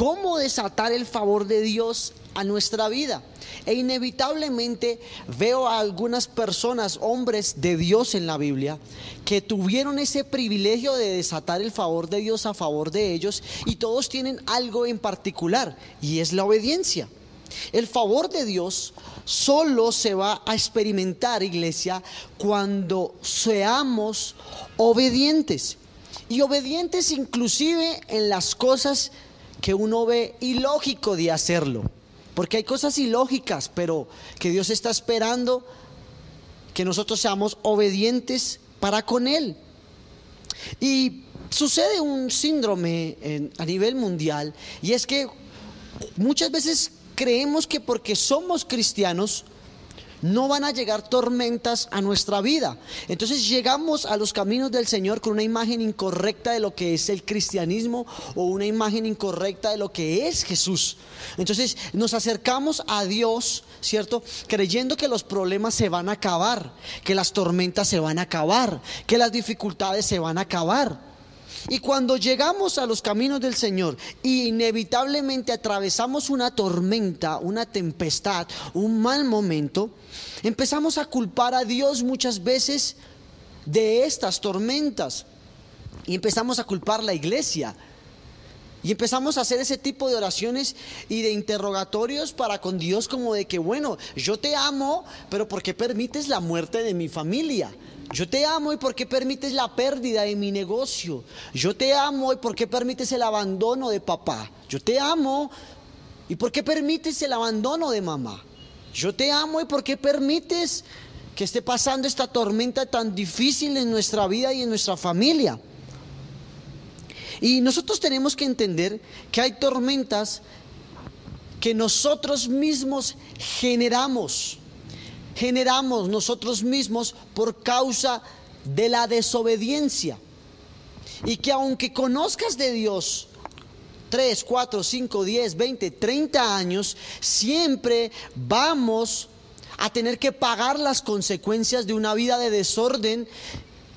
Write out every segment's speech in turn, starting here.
cómo desatar el favor de Dios a nuestra vida. E inevitablemente veo a algunas personas, hombres de Dios en la Biblia, que tuvieron ese privilegio de desatar el favor de Dios a favor de ellos y todos tienen algo en particular y es la obediencia. El favor de Dios solo se va a experimentar, iglesia, cuando seamos obedientes. Y obedientes inclusive en las cosas que uno ve ilógico de hacerlo. Porque hay cosas ilógicas, pero que Dios está esperando que nosotros seamos obedientes para con Él. Y sucede un síndrome a nivel mundial y es que muchas veces creemos que porque somos cristianos no van a llegar tormentas a nuestra vida. Entonces llegamos a los caminos del Señor con una imagen incorrecta de lo que es el cristianismo o una imagen incorrecta de lo que es Jesús. Entonces nos acercamos a Dios, ¿cierto? Creyendo que los problemas se van a acabar, que las tormentas se van a acabar, que las dificultades se van a acabar. Y cuando llegamos a los caminos del Señor y inevitablemente atravesamos una tormenta, una tempestad, un mal momento, empezamos a culpar a Dios muchas veces de estas tormentas. Y empezamos a culpar la iglesia. Y empezamos a hacer ese tipo de oraciones y de interrogatorios para con Dios como de que, bueno, yo te amo, pero ¿por qué permites la muerte de mi familia? Yo te amo y por qué permites la pérdida de mi negocio. Yo te amo y por qué permites el abandono de papá. Yo te amo y por qué permites el abandono de mamá. Yo te amo y por qué permites que esté pasando esta tormenta tan difícil en nuestra vida y en nuestra familia. Y nosotros tenemos que entender que hay tormentas que nosotros mismos generamos generamos nosotros mismos por causa de la desobediencia. Y que aunque conozcas de Dios 3, 4, 5, 10, 20, 30 años, siempre vamos a tener que pagar las consecuencias de una vida de desorden,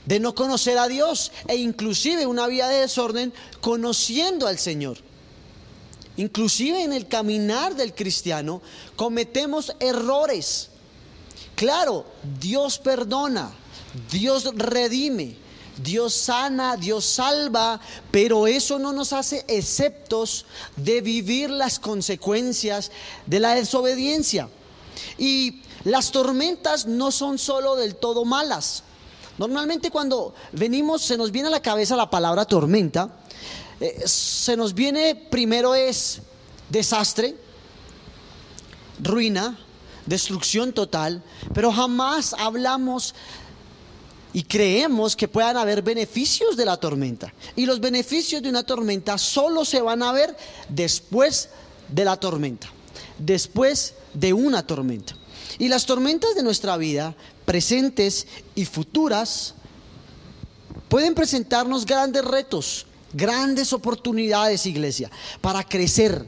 de no conocer a Dios e inclusive una vida de desorden conociendo al Señor. Inclusive en el caminar del cristiano cometemos errores Claro, Dios perdona, Dios redime, Dios sana, Dios salva, pero eso no nos hace exceptos de vivir las consecuencias de la desobediencia. Y las tormentas no son solo del todo malas. Normalmente cuando venimos, se nos viene a la cabeza la palabra tormenta, eh, se nos viene primero es desastre, ruina, destrucción total, pero jamás hablamos y creemos que puedan haber beneficios de la tormenta. Y los beneficios de una tormenta solo se van a ver después de la tormenta, después de una tormenta. Y las tormentas de nuestra vida, presentes y futuras, pueden presentarnos grandes retos, grandes oportunidades, iglesia, para crecer,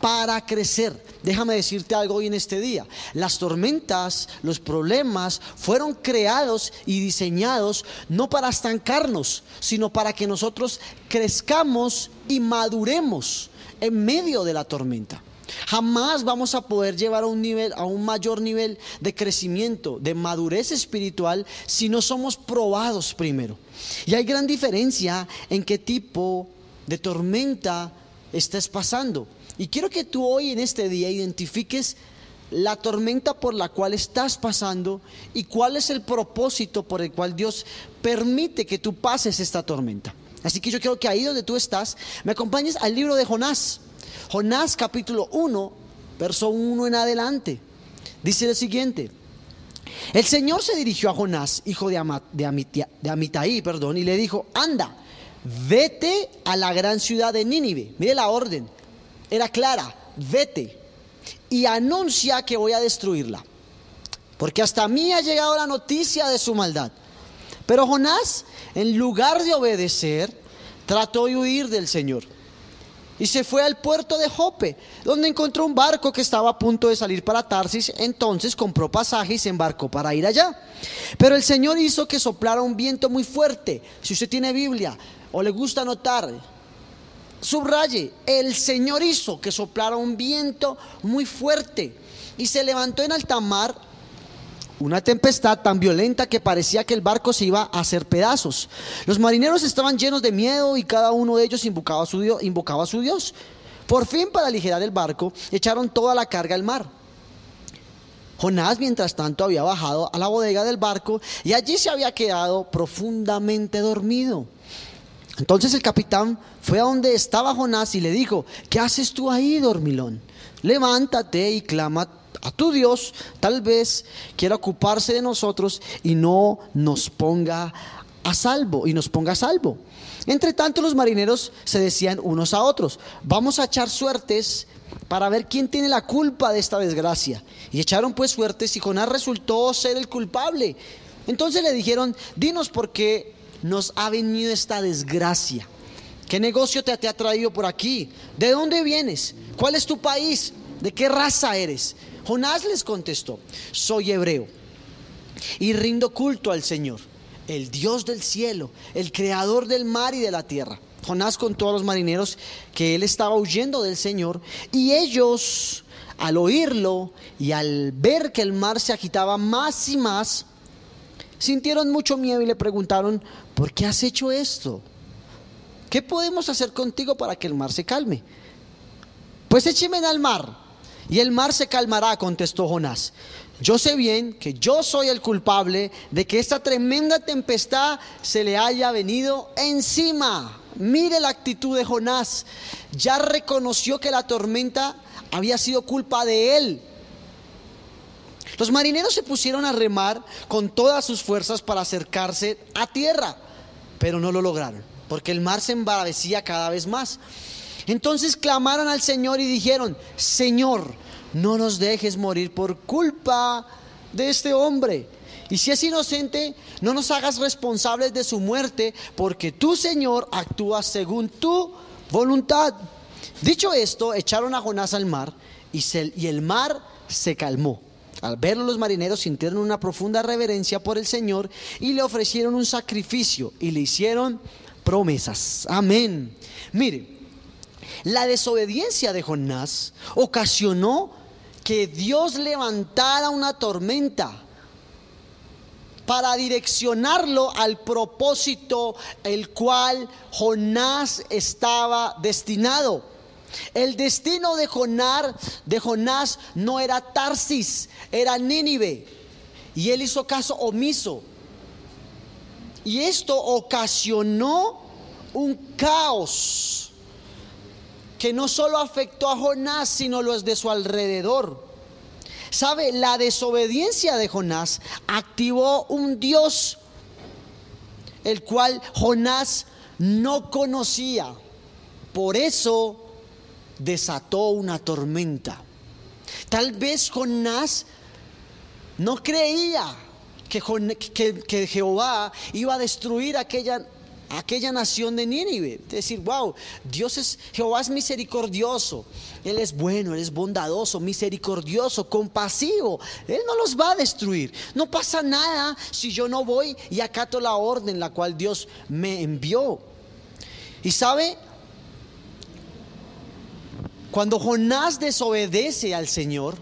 para crecer. Déjame decirte algo hoy en este día. Las tormentas, los problemas fueron creados y diseñados no para estancarnos, sino para que nosotros crezcamos y maduremos en medio de la tormenta. Jamás vamos a poder llevar a un nivel, a un mayor nivel de crecimiento, de madurez espiritual, si no somos probados primero. Y hay gran diferencia en qué tipo de tormenta estás pasando. Y quiero que tú hoy en este día identifiques la tormenta por la cual estás pasando y cuál es el propósito por el cual Dios permite que tú pases esta tormenta. Así que yo quiero que ahí donde tú estás, me acompañes al libro de Jonás. Jonás capítulo 1, verso 1 en adelante. Dice lo siguiente. El Señor se dirigió a Jonás, hijo de, de Amitai, perdón, y le dijo, anda, vete a la gran ciudad de Nínive. Mire la orden era clara, vete y anuncia que voy a destruirla. Porque hasta mí ha llegado la noticia de su maldad. Pero Jonás, en lugar de obedecer, trató de huir del Señor. Y se fue al puerto de Jope, donde encontró un barco que estaba a punto de salir para Tarsis. Entonces compró pasaje y se embarcó para ir allá. Pero el Señor hizo que soplara un viento muy fuerte. Si usted tiene Biblia o le gusta anotar, subraye, el Señor hizo que soplara un viento muy fuerte y se levantó en alta mar una tempestad tan violenta que parecía que el barco se iba a hacer pedazos. Los marineros estaban llenos de miedo y cada uno de ellos invocaba a su Dios. Invocaba a su Dios. Por fin, para aligerar el barco, echaron toda la carga al mar. Jonás, mientras tanto, había bajado a la bodega del barco y allí se había quedado profundamente dormido. Entonces el capitán fue a donde estaba Jonás y le dijo, ¿qué haces tú ahí, dormilón? Levántate y clama a tu Dios, tal vez quiera ocuparse de nosotros y no nos ponga a salvo, y nos ponga a salvo. Entre tanto los marineros se decían unos a otros, vamos a echar suertes para ver quién tiene la culpa de esta desgracia. Y echaron pues suertes y Jonás resultó ser el culpable. Entonces le dijeron, dinos por qué nos ha venido esta desgracia. ¿Qué negocio te, te ha traído por aquí? ¿De dónde vienes? ¿Cuál es tu país? ¿De qué raza eres? Jonás les contestó, soy hebreo y rindo culto al Señor, el Dios del cielo, el creador del mar y de la tierra. Jonás contó a los marineros que él estaba huyendo del Señor y ellos, al oírlo y al ver que el mar se agitaba más y más, sintieron mucho miedo y le preguntaron, ¿por qué has hecho esto? ¿Qué podemos hacer contigo para que el mar se calme? Pues écheme al mar y el mar se calmará, contestó Jonás. Yo sé bien que yo soy el culpable de que esta tremenda tempestad se le haya venido encima. Mire la actitud de Jonás. Ya reconoció que la tormenta había sido culpa de él. Los marineros se pusieron a remar con todas sus fuerzas para acercarse a tierra, pero no lo lograron, porque el mar se embravecía cada vez más. Entonces clamaron al Señor y dijeron, Señor, no nos dejes morir por culpa de este hombre. Y si es inocente, no nos hagas responsables de su muerte, porque tú, Señor, actúas según tu voluntad. Dicho esto, echaron a Jonás al mar y el mar se calmó. Al verlo los marineros sintieron una profunda reverencia por el Señor y le ofrecieron un sacrificio y le hicieron promesas. Amén. Mire, la desobediencia de Jonás ocasionó que Dios levantara una tormenta para direccionarlo al propósito el cual Jonás estaba destinado. El destino de Jonás, de Jonás no era Tarsis, era Nínive. Y él hizo caso omiso. Y esto ocasionó un caos que no solo afectó a Jonás, sino los de su alrededor. ¿Sabe? La desobediencia de Jonás activó un Dios, el cual Jonás no conocía. Por eso desató una tormenta. Tal vez Jonás no creía que, que, Jehová iba a destruir aquella aquella nación de Nínive. Decir, wow, Dios es, Jehová es misericordioso. Él es bueno, Él es bondadoso, misericordioso, compasivo. Él no los va a destruir. No pasa nada si yo no voy y acato la orden la cual Dios me envió. Y sabe, cuando Jonás desobedece al Señor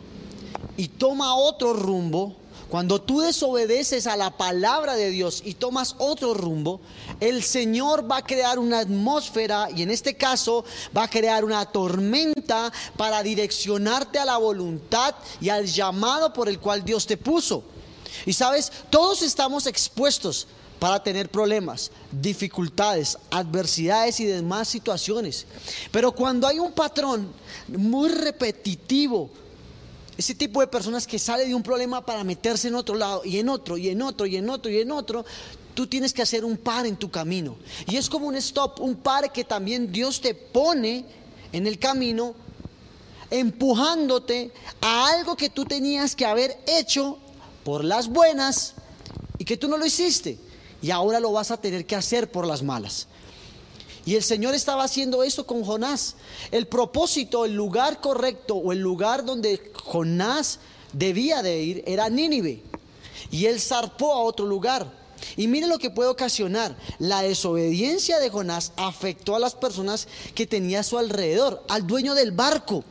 y toma otro rumbo, cuando tú desobedeces a la palabra de Dios y tomas otro rumbo, el Señor va a crear una atmósfera y en este caso va a crear una tormenta para direccionarte a la voluntad y al llamado por el cual Dios te puso. Y sabes, todos estamos expuestos para tener problemas, dificultades, adversidades y demás situaciones. Pero cuando hay un patrón muy repetitivo, ese tipo de personas que sale de un problema para meterse en otro lado y en otro y en otro y en otro y en otro, tú tienes que hacer un par en tu camino. Y es como un stop, un par que también Dios te pone en el camino, empujándote a algo que tú tenías que haber hecho por las buenas y que tú no lo hiciste. Y ahora lo vas a tener que hacer por las malas. Y el Señor estaba haciendo eso con Jonás. El propósito, el lugar correcto o el lugar donde Jonás debía de ir era Nínive. Y él zarpó a otro lugar. Y mire lo que puede ocasionar. La desobediencia de Jonás afectó a las personas que tenía a su alrededor, al dueño del barco.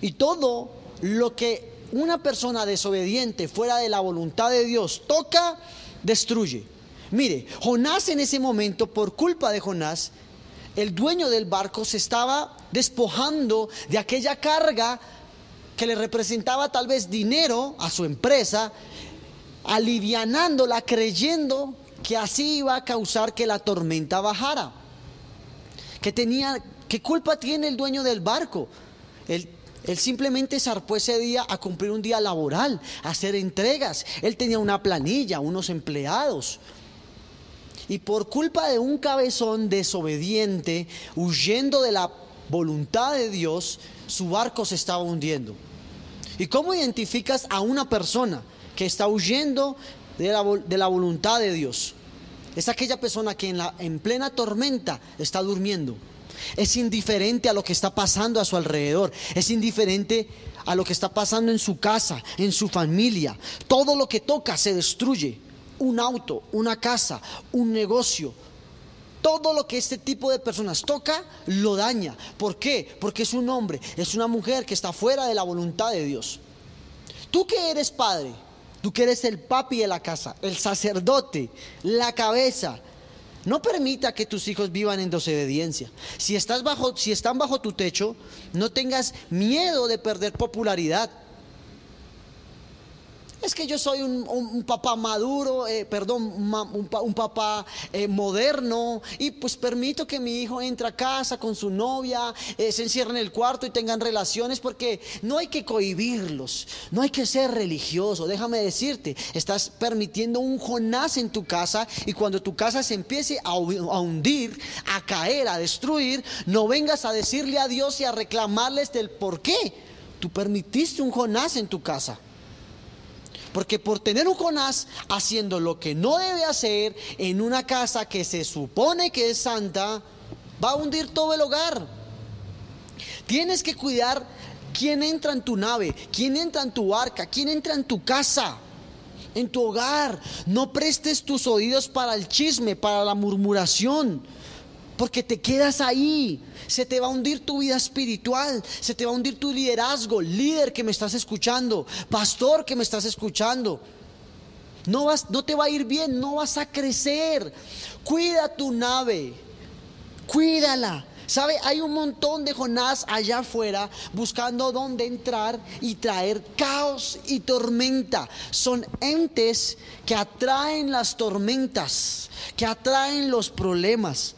Y todo lo que una persona desobediente fuera de la voluntad de Dios toca, destruye. Mire, Jonás en ese momento, por culpa de Jonás, el dueño del barco se estaba despojando de aquella carga que le representaba tal vez dinero a su empresa, alivianándola creyendo que así iba a causar que la tormenta bajara. Que tenía, ¿qué culpa tiene el dueño del barco? Él simplemente zarpó ese día a cumplir un día laboral, a hacer entregas. Él tenía una planilla, unos empleados. Y por culpa de un cabezón desobediente, huyendo de la voluntad de Dios, su barco se estaba hundiendo. ¿Y cómo identificas a una persona que está huyendo de la, de la voluntad de Dios? Es aquella persona que en, plena tormenta está durmiendo. Es indiferente a lo que está pasando a su alrededor. Es indiferente a lo que está pasando en su casa, en su familia. Todo lo que toca se destruye un auto, una casa, un negocio. Todo lo que este tipo de personas toca lo daña. ¿Por qué? Porque es un hombre, es una mujer que está fuera de la voluntad de Dios. Tú que eres padre, tú que eres el papi de la casa, el sacerdote, la cabeza, no permita que tus hijos vivan en desobediencia. Si estás bajo, si están bajo tu techo, no tengas miedo de perder popularidad es que yo soy un, papá maduro, eh, perdón, un, papá eh, moderno y pues permito que mi hijo entre a casa con su novia, eh, se encierre en el cuarto y tengan relaciones porque no hay que cohibirlos, no hay que ser religioso. Déjame decirte, estás permitiendo un Jonás en tu casa y cuando tu casa se empiece a, a hundir, a caer, a destruir, no vengas a decirle a Dios y a reclamarles del por qué. Tú permitiste un Jonás en tu casa. Porque por tener un Jonás haciendo lo que no debe hacer en una casa que se supone que es santa, va a hundir todo el hogar. Tienes que cuidar quién entra en tu nave, quién entra en tu barca, quién entra en tu casa, en tu hogar. No prestes tus oídos para el chisme, para la murmuración porque te quedas ahí. Se te va a hundir tu vida espiritual, se te va a hundir tu liderazgo, líder que me estás escuchando, pastor que me estás escuchando. No, vas, no te va a ir bien, no vas a crecer. Cuida tu nave, cuídala. ¿Sabe? Hay un montón de Jonás allá afuera buscando dónde entrar y traer caos y tormenta. Son entes que atraen las tormentas, que atraen los problemas.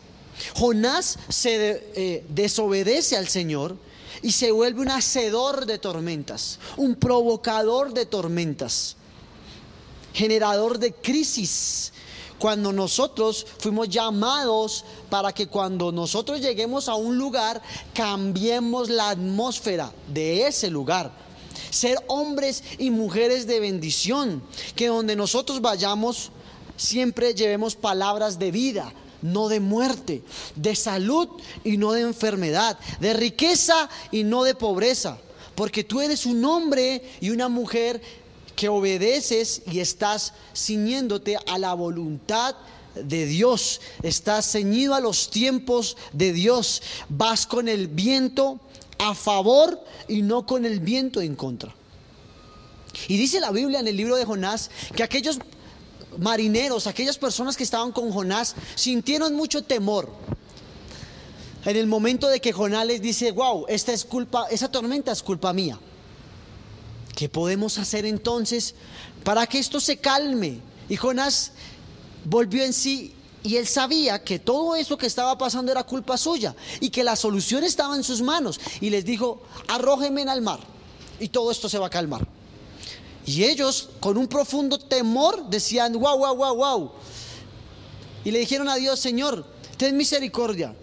Jonás se eh, desobedece al Señor y se vuelve un hacedor de tormentas, un provocador de tormentas, generador de crisis. Cuando nosotros fuimos llamados para que cuando nosotros lleguemos a un lugar, cambiemos la atmósfera de ese lugar. Ser hombres y mujeres de bendición, que donde nosotros vayamos, siempre llevemos palabras de vida, no de muerte, de salud y no de enfermedad, de riqueza y no de pobreza, porque tú eres un hombre y una mujer que obedeces y estás ciñéndote a la voluntad de Dios, estás ceñido a los tiempos de Dios, vas con el viento a favor y no con el viento en contra. Y dice la Biblia en el libro de Jonás que aquellos marineros, aquellas personas que estaban con Jonás, sintieron mucho temor. En el momento de que Jonás les dice, wow, esta es culpa, esa tormenta es culpa mía. ¿Qué podemos hacer entonces para que esto se calme? Y Jonás volvió en sí y él sabía que todo eso que estaba pasando era culpa suya y que la solución estaba en sus manos. Y les dijo, arrójenme al mar y todo esto se va a calmar. Y ellos, con un profundo temor, decían, wow, wow, wow, wow. Y le dijeron a Dios, Señor, ten misericordia.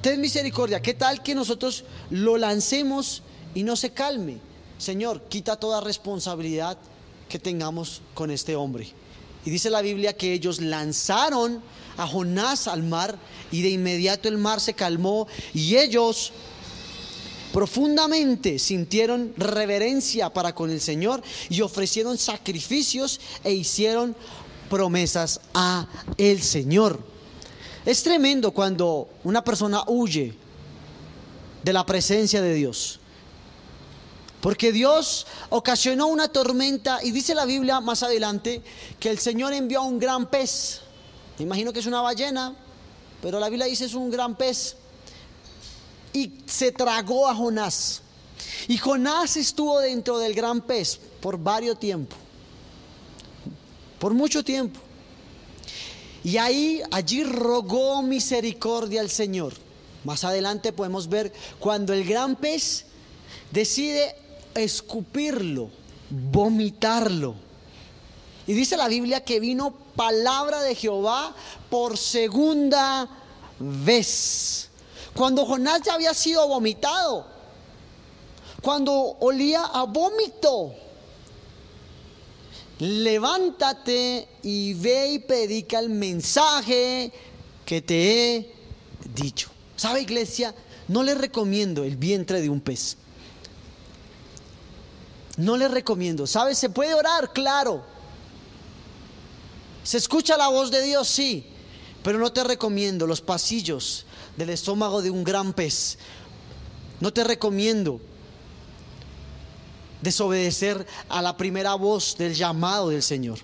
Ten misericordia. ¿Qué tal que nosotros lo lancemos y no se calme? Señor, quita toda responsabilidad que tengamos con este hombre. Y dice la Biblia que ellos lanzaron a Jonás al mar y de inmediato el mar se calmó y ellos profundamente sintieron reverencia para con el Señor y ofrecieron sacrificios e hicieron promesas a el Señor. Es tremendo cuando una persona huye de la presencia de Dios. Porque Dios ocasionó una tormenta y dice la Biblia más adelante que el Señor envió un gran pez. Me imagino que es una ballena, pero la Biblia dice es un gran pez. Y se tragó a Jonás. Y Jonás estuvo dentro del gran pez por varios tiempos. Por mucho tiempo. Y ahí, allí rogó misericordia al Señor. Más adelante podemos ver cuando el gran pez decide escupirlo, vomitarlo. Y dice la Biblia que vino palabra de Jehová por segunda vez. Cuando Jonás ya había sido vomitado, cuando olía a vómito, levántate y ve y predica el mensaje que te he dicho. ¿Sabe iglesia? No le recomiendo el vientre de un pez. No le recomiendo. ¿Sabe? Se puede orar, claro. ¿Se escucha la voz de Dios? Sí. Pero no te recomiendo los pasillos del estómago de un gran pez. No te recomiendo desobedecer a la primera voz del llamado del Señor.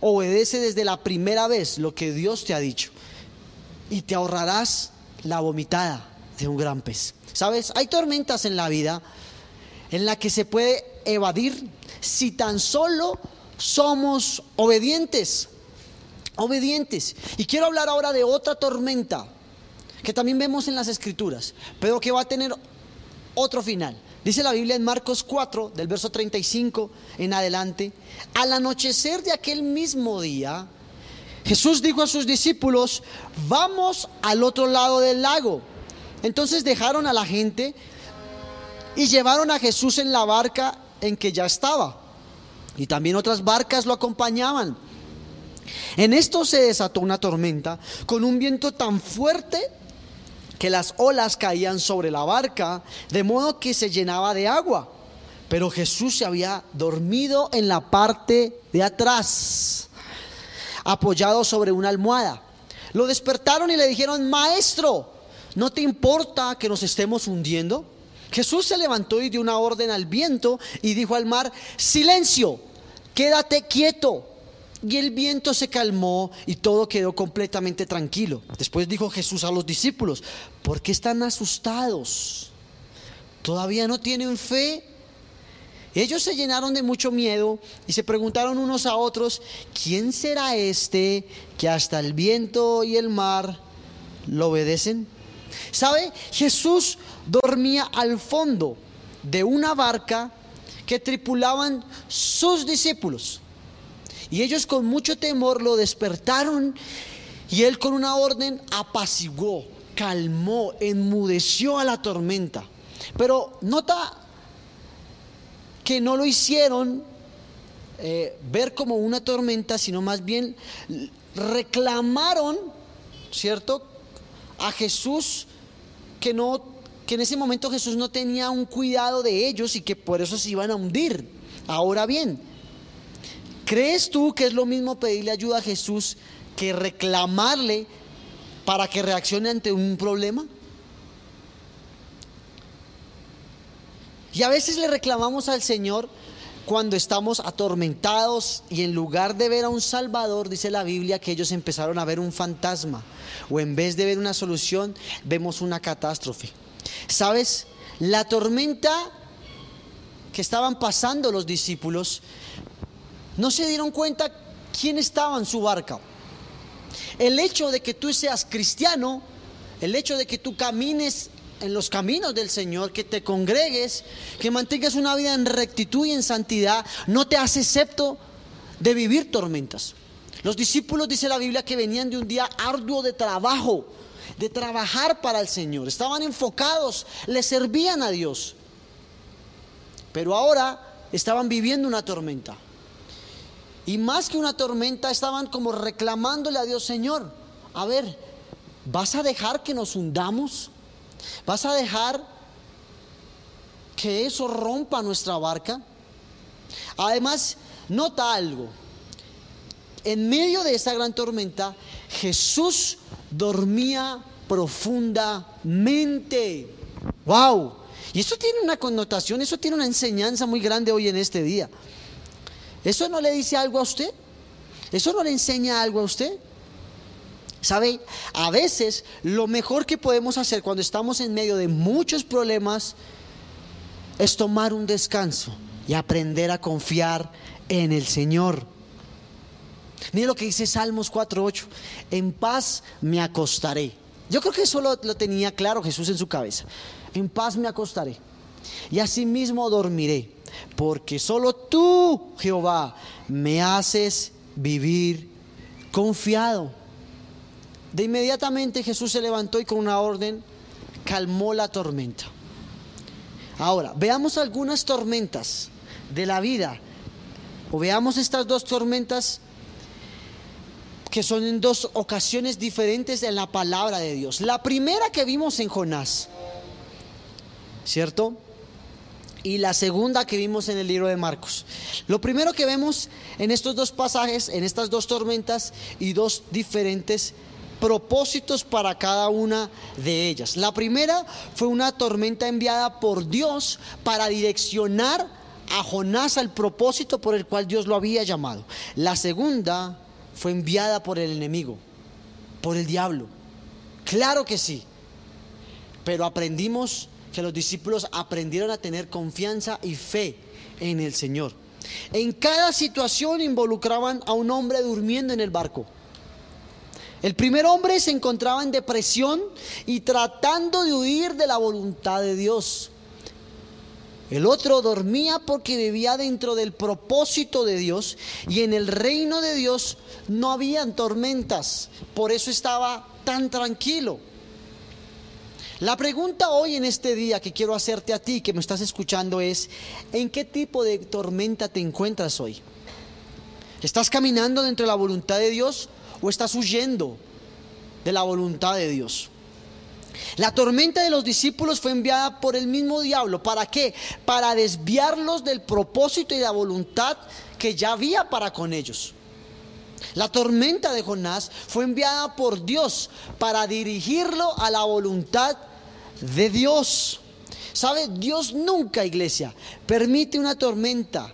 Obedece desde la primera vez lo que Dios te ha dicho y te ahorrarás la vomitada de un gran pez. ¿Sabes? Hay tormentas en la vida en la que se puede evadir si tan solo somos obedientes. Obedientes. Y quiero hablar ahora de otra tormenta que también vemos en las escrituras, pero que va a tener otro final. Dice la Biblia en Marcos 4, del verso 35 en adelante, al anochecer de aquel mismo día, Jesús dijo a sus discípulos, vamos al otro lado del lago. Entonces dejaron a la gente y llevaron a Jesús en la barca en que ya estaba. Y también otras barcas lo acompañaban. En esto se desató una tormenta con un viento tan fuerte que las olas caían sobre la barca, de modo que se llenaba de agua. Pero Jesús se había dormido en la parte de atrás, apoyado sobre una almohada. Lo despertaron y le dijeron, maestro, ¿no te importa que nos estemos hundiendo? Jesús se levantó y dio una orden al viento y dijo al mar, silencio, quédate quieto. Y el viento se calmó y todo quedó completamente tranquilo. Después dijo Jesús a los discípulos, ¿por qué están asustados? ¿Todavía no tienen fe? Ellos se llenaron de mucho miedo y se preguntaron unos a otros, ¿quién será este que hasta el viento y el mar lo obedecen? ¿Sabe? Jesús dormía al fondo de una barca que tripulaban sus discípulos. Y ellos con mucho temor lo despertaron y él con una orden apaciguó, calmó, enmudeció a la tormenta. Pero nota que no lo hicieron eh, ver como una tormenta, sino más bien reclamaron, ¿cierto? A Jesús que no que en ese momento Jesús no tenía un cuidado de ellos y que por eso se iban a hundir. Ahora bien, ¿crees tú que es lo mismo pedirle ayuda a Jesús que reclamarle para que reaccione ante un problema? Y a veces le reclamamos al Señor cuando estamos atormentados y en lugar de ver a un Salvador, dice la Biblia que ellos empezaron a ver un fantasma o en vez de ver una solución, vemos una catástrofe. ¿Sabes? La tormenta que estaban pasando los discípulos, no se dieron cuenta quién estaba en su barca. El hecho de que tú seas cristiano, el hecho de que tú camines en los caminos del Señor, que te congregues, que mantengas una vida en rectitud y en santidad, no te hace excepto de vivir tormentas. Los discípulos, dice la Biblia, que venían de un día arduo de trabajo, de trabajar para el Señor. Estaban enfocados, le servían a Dios. Pero ahora estaban viviendo una tormenta. Y más que una tormenta, estaban como reclamándole a Dios, Señor, a ver, ¿vas a dejar que nos hundamos? ¿Vas a dejar que eso rompa nuestra barca? Además, nota algo. En medio de esa gran tormenta, Jesús dormía profundamente. ¡Wow! Y eso tiene una connotación, eso tiene una enseñanza muy grande hoy en este día. ¿Eso no le dice algo a usted? ¿Eso no le enseña algo a usted? ¿Sabe? A veces lo mejor que podemos hacer cuando estamos en medio de muchos problemas es tomar un descanso y aprender a confiar en el Señor. Mire lo que dice Salmos 4.8. En paz me acostaré. Yo creo que eso lo, lo, tenía claro Jesús en su cabeza. En paz me acostaré. Y asimismo dormiré. Porque solo tú, Jehová, me haces vivir confiado. De inmediatamente Jesús se levantó y con una orden calmó la tormenta. Ahora, veamos algunas tormentas de la vida. O veamos estas dos tormentas que son en dos ocasiones diferentes en la palabra de Dios. La primera que vimos en Jonás, ¿cierto? Y la segunda que vimos en el libro de Marcos. Lo primero que vemos en estos dos pasajes, en estas dos tormentas y dos diferentes propósitos para cada una de ellas. La primera fue una tormenta enviada por Dios para direccionar a Jonás al propósito por el cual Dios lo había llamado. La segunda fue enviada por el enemigo, por el diablo. Claro que sí. Pero aprendimos que los discípulos aprendieron a tener confianza y fe en el Señor. En cada situación involucraban a un hombre durmiendo en el barco. El primer hombre se encontraba en depresión y tratando de huir de la voluntad de Dios. El otro dormía porque vivía dentro del propósito de Dios y en el reino de Dios no habían tormentas. Por eso estaba tan tranquilo. La pregunta hoy en este día que quiero hacerte a ti que me estás escuchando es, ¿en qué tipo de tormenta te encuentras hoy? ¿Estás caminando dentro de la voluntad de Dios o estás huyendo de la voluntad de Dios? La tormenta de los discípulos fue enviada por el mismo diablo. ¿Para qué? Para desviarlos del propósito y la voluntad que ya había para con ellos. La tormenta de Jonás fue enviada por Dios para dirigirlo a la voluntad de Dios. ¿Sabe? Dios nunca, iglesia, permite una tormenta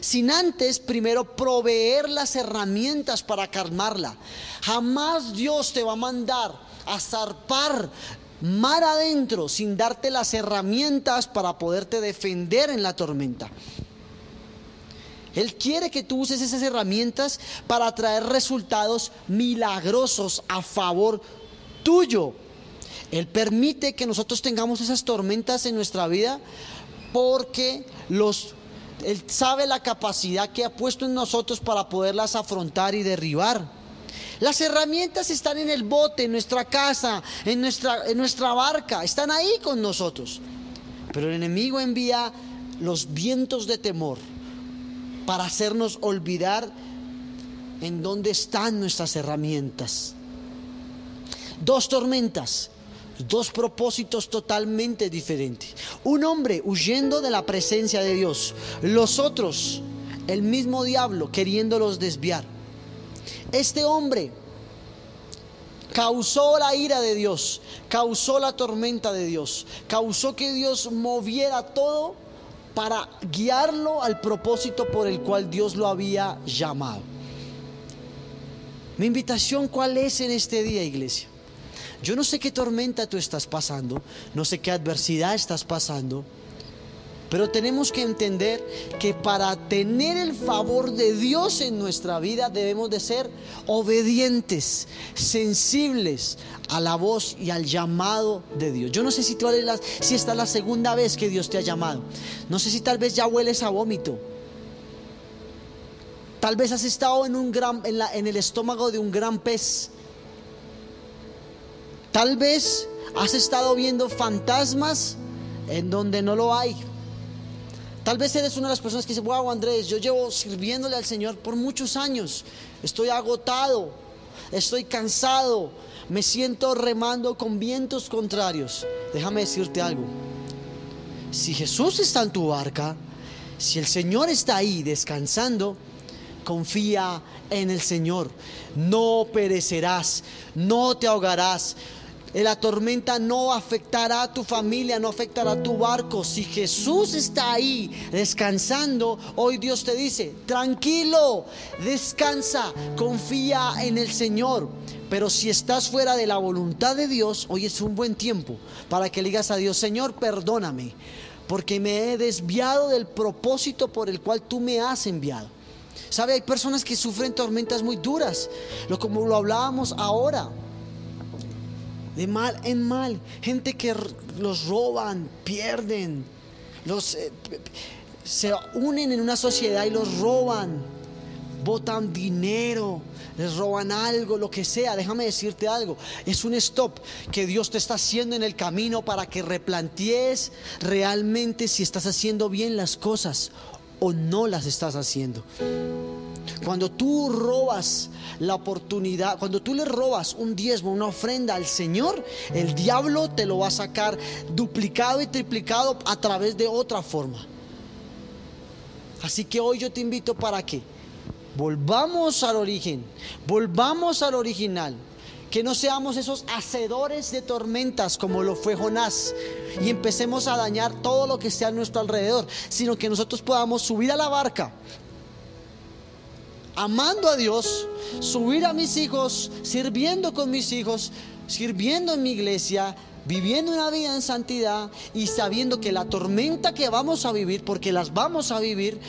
sin antes primero proveer las herramientas para calmarla. Jamás Dios te va a mandar a zarpar mar adentro sin darte las herramientas para poderte defender en la tormenta. Él quiere que tú uses esas herramientas para traer resultados milagrosos a favor tuyo. Él permite que nosotros tengamos esas tormentas en nuestra vida porque los él sabe la capacidad que ha puesto en nosotros para poderlas afrontar y derribar. Las herramientas están en el bote, en nuestra casa, en nuestra, en nuestra barca, están ahí con nosotros. Pero el enemigo envía los vientos de temor para hacernos olvidar en dónde están nuestras herramientas. Dos tormentas, dos propósitos totalmente diferentes. Un hombre huyendo de la presencia de Dios, los otros, el mismo diablo queriéndolos desviar. Este hombre causó la ira de Dios, causó la tormenta de Dios, causó que Dios moviera todo para guiarlo al propósito por el cual Dios lo había llamado. Mi invitación, ¿cuál es en este día, iglesia? Yo no sé qué tormenta tú estás pasando, no sé qué adversidad estás pasando, pero tenemos que entender que para tener el favor de Dios en nuestra vida debemos de ser obedientes, sensibles a la voz y al llamado de Dios. Yo no sé si, tú la, si esta es la segunda vez que Dios te ha llamado. No sé si tal vez ya hueles a vómito. Tal vez has estado en, un gran, en, la, en el estómago de un gran pez. Tal vez has estado viendo fantasmas en donde no lo hay. Tal vez eres una de las personas que dice, wow Andrés, yo llevo sirviéndole al Señor por muchos años, estoy agotado, estoy cansado, me siento remando con vientos contrarios. Déjame decirte algo. si Jesús está en tu barca, si el Señor está ahí descansando, confía en el Señor. No perecerás, no te ahogarás. La tormenta no afectará a tu familia, no afectará a tu barco. Si Jesús está ahí descansando, hoy Dios te dice, tranquilo, descansa, confía en el Señor. Pero si estás fuera de la voluntad de Dios, hoy es un buen tiempo para que le digas a Dios, Señor, perdóname, porque me he desviado del propósito por el cual tú me has enviado. ¿Sabe? Hay personas que sufren tormentas muy duras, lo como lo hablábamos ahora. De mal en mal, gente que los roban, pierden, los eh, se unen en una sociedad y los roban, botan dinero, les roban algo, lo que sea, déjame decirte algo. Es un stop que Dios te está haciendo en el camino para que replantees realmente si estás haciendo bien las cosas o no las estás haciendo. Cuando tú robas la oportunidad, cuando tú le robas un diezmo, una ofrenda al Señor, el diablo te lo va a sacar duplicado y triplicado a través de otra forma. Así que hoy yo te invito para que volvamos al origen, volvamos al original. Que no seamos esos hacedores de tormentas como lo fue Jonás y empecemos a dañar todo lo que esté a nuestro alrededor, sino que nosotros podamos subir a la barca, amando a Dios, subir a mis hijos, sirviendo con mis hijos, sirviendo en mi iglesia, viviendo una vida en santidad y sabiendo que la tormenta que vamos a vivir, porque las vamos a vivir,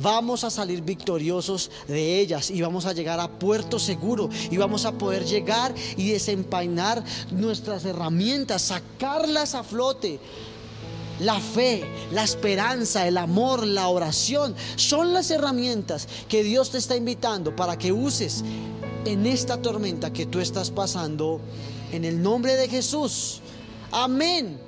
vamos a salir victoriosos de ellas y vamos a llegar a puerto seguro y vamos a poder llegar y desempañar nuestras herramientas, sacarlas a flote. La fe, la esperanza, el amor, la oración son las herramientas que Dios te está invitando para que uses en esta tormenta que tú estás pasando en el nombre de Jesús. Amén.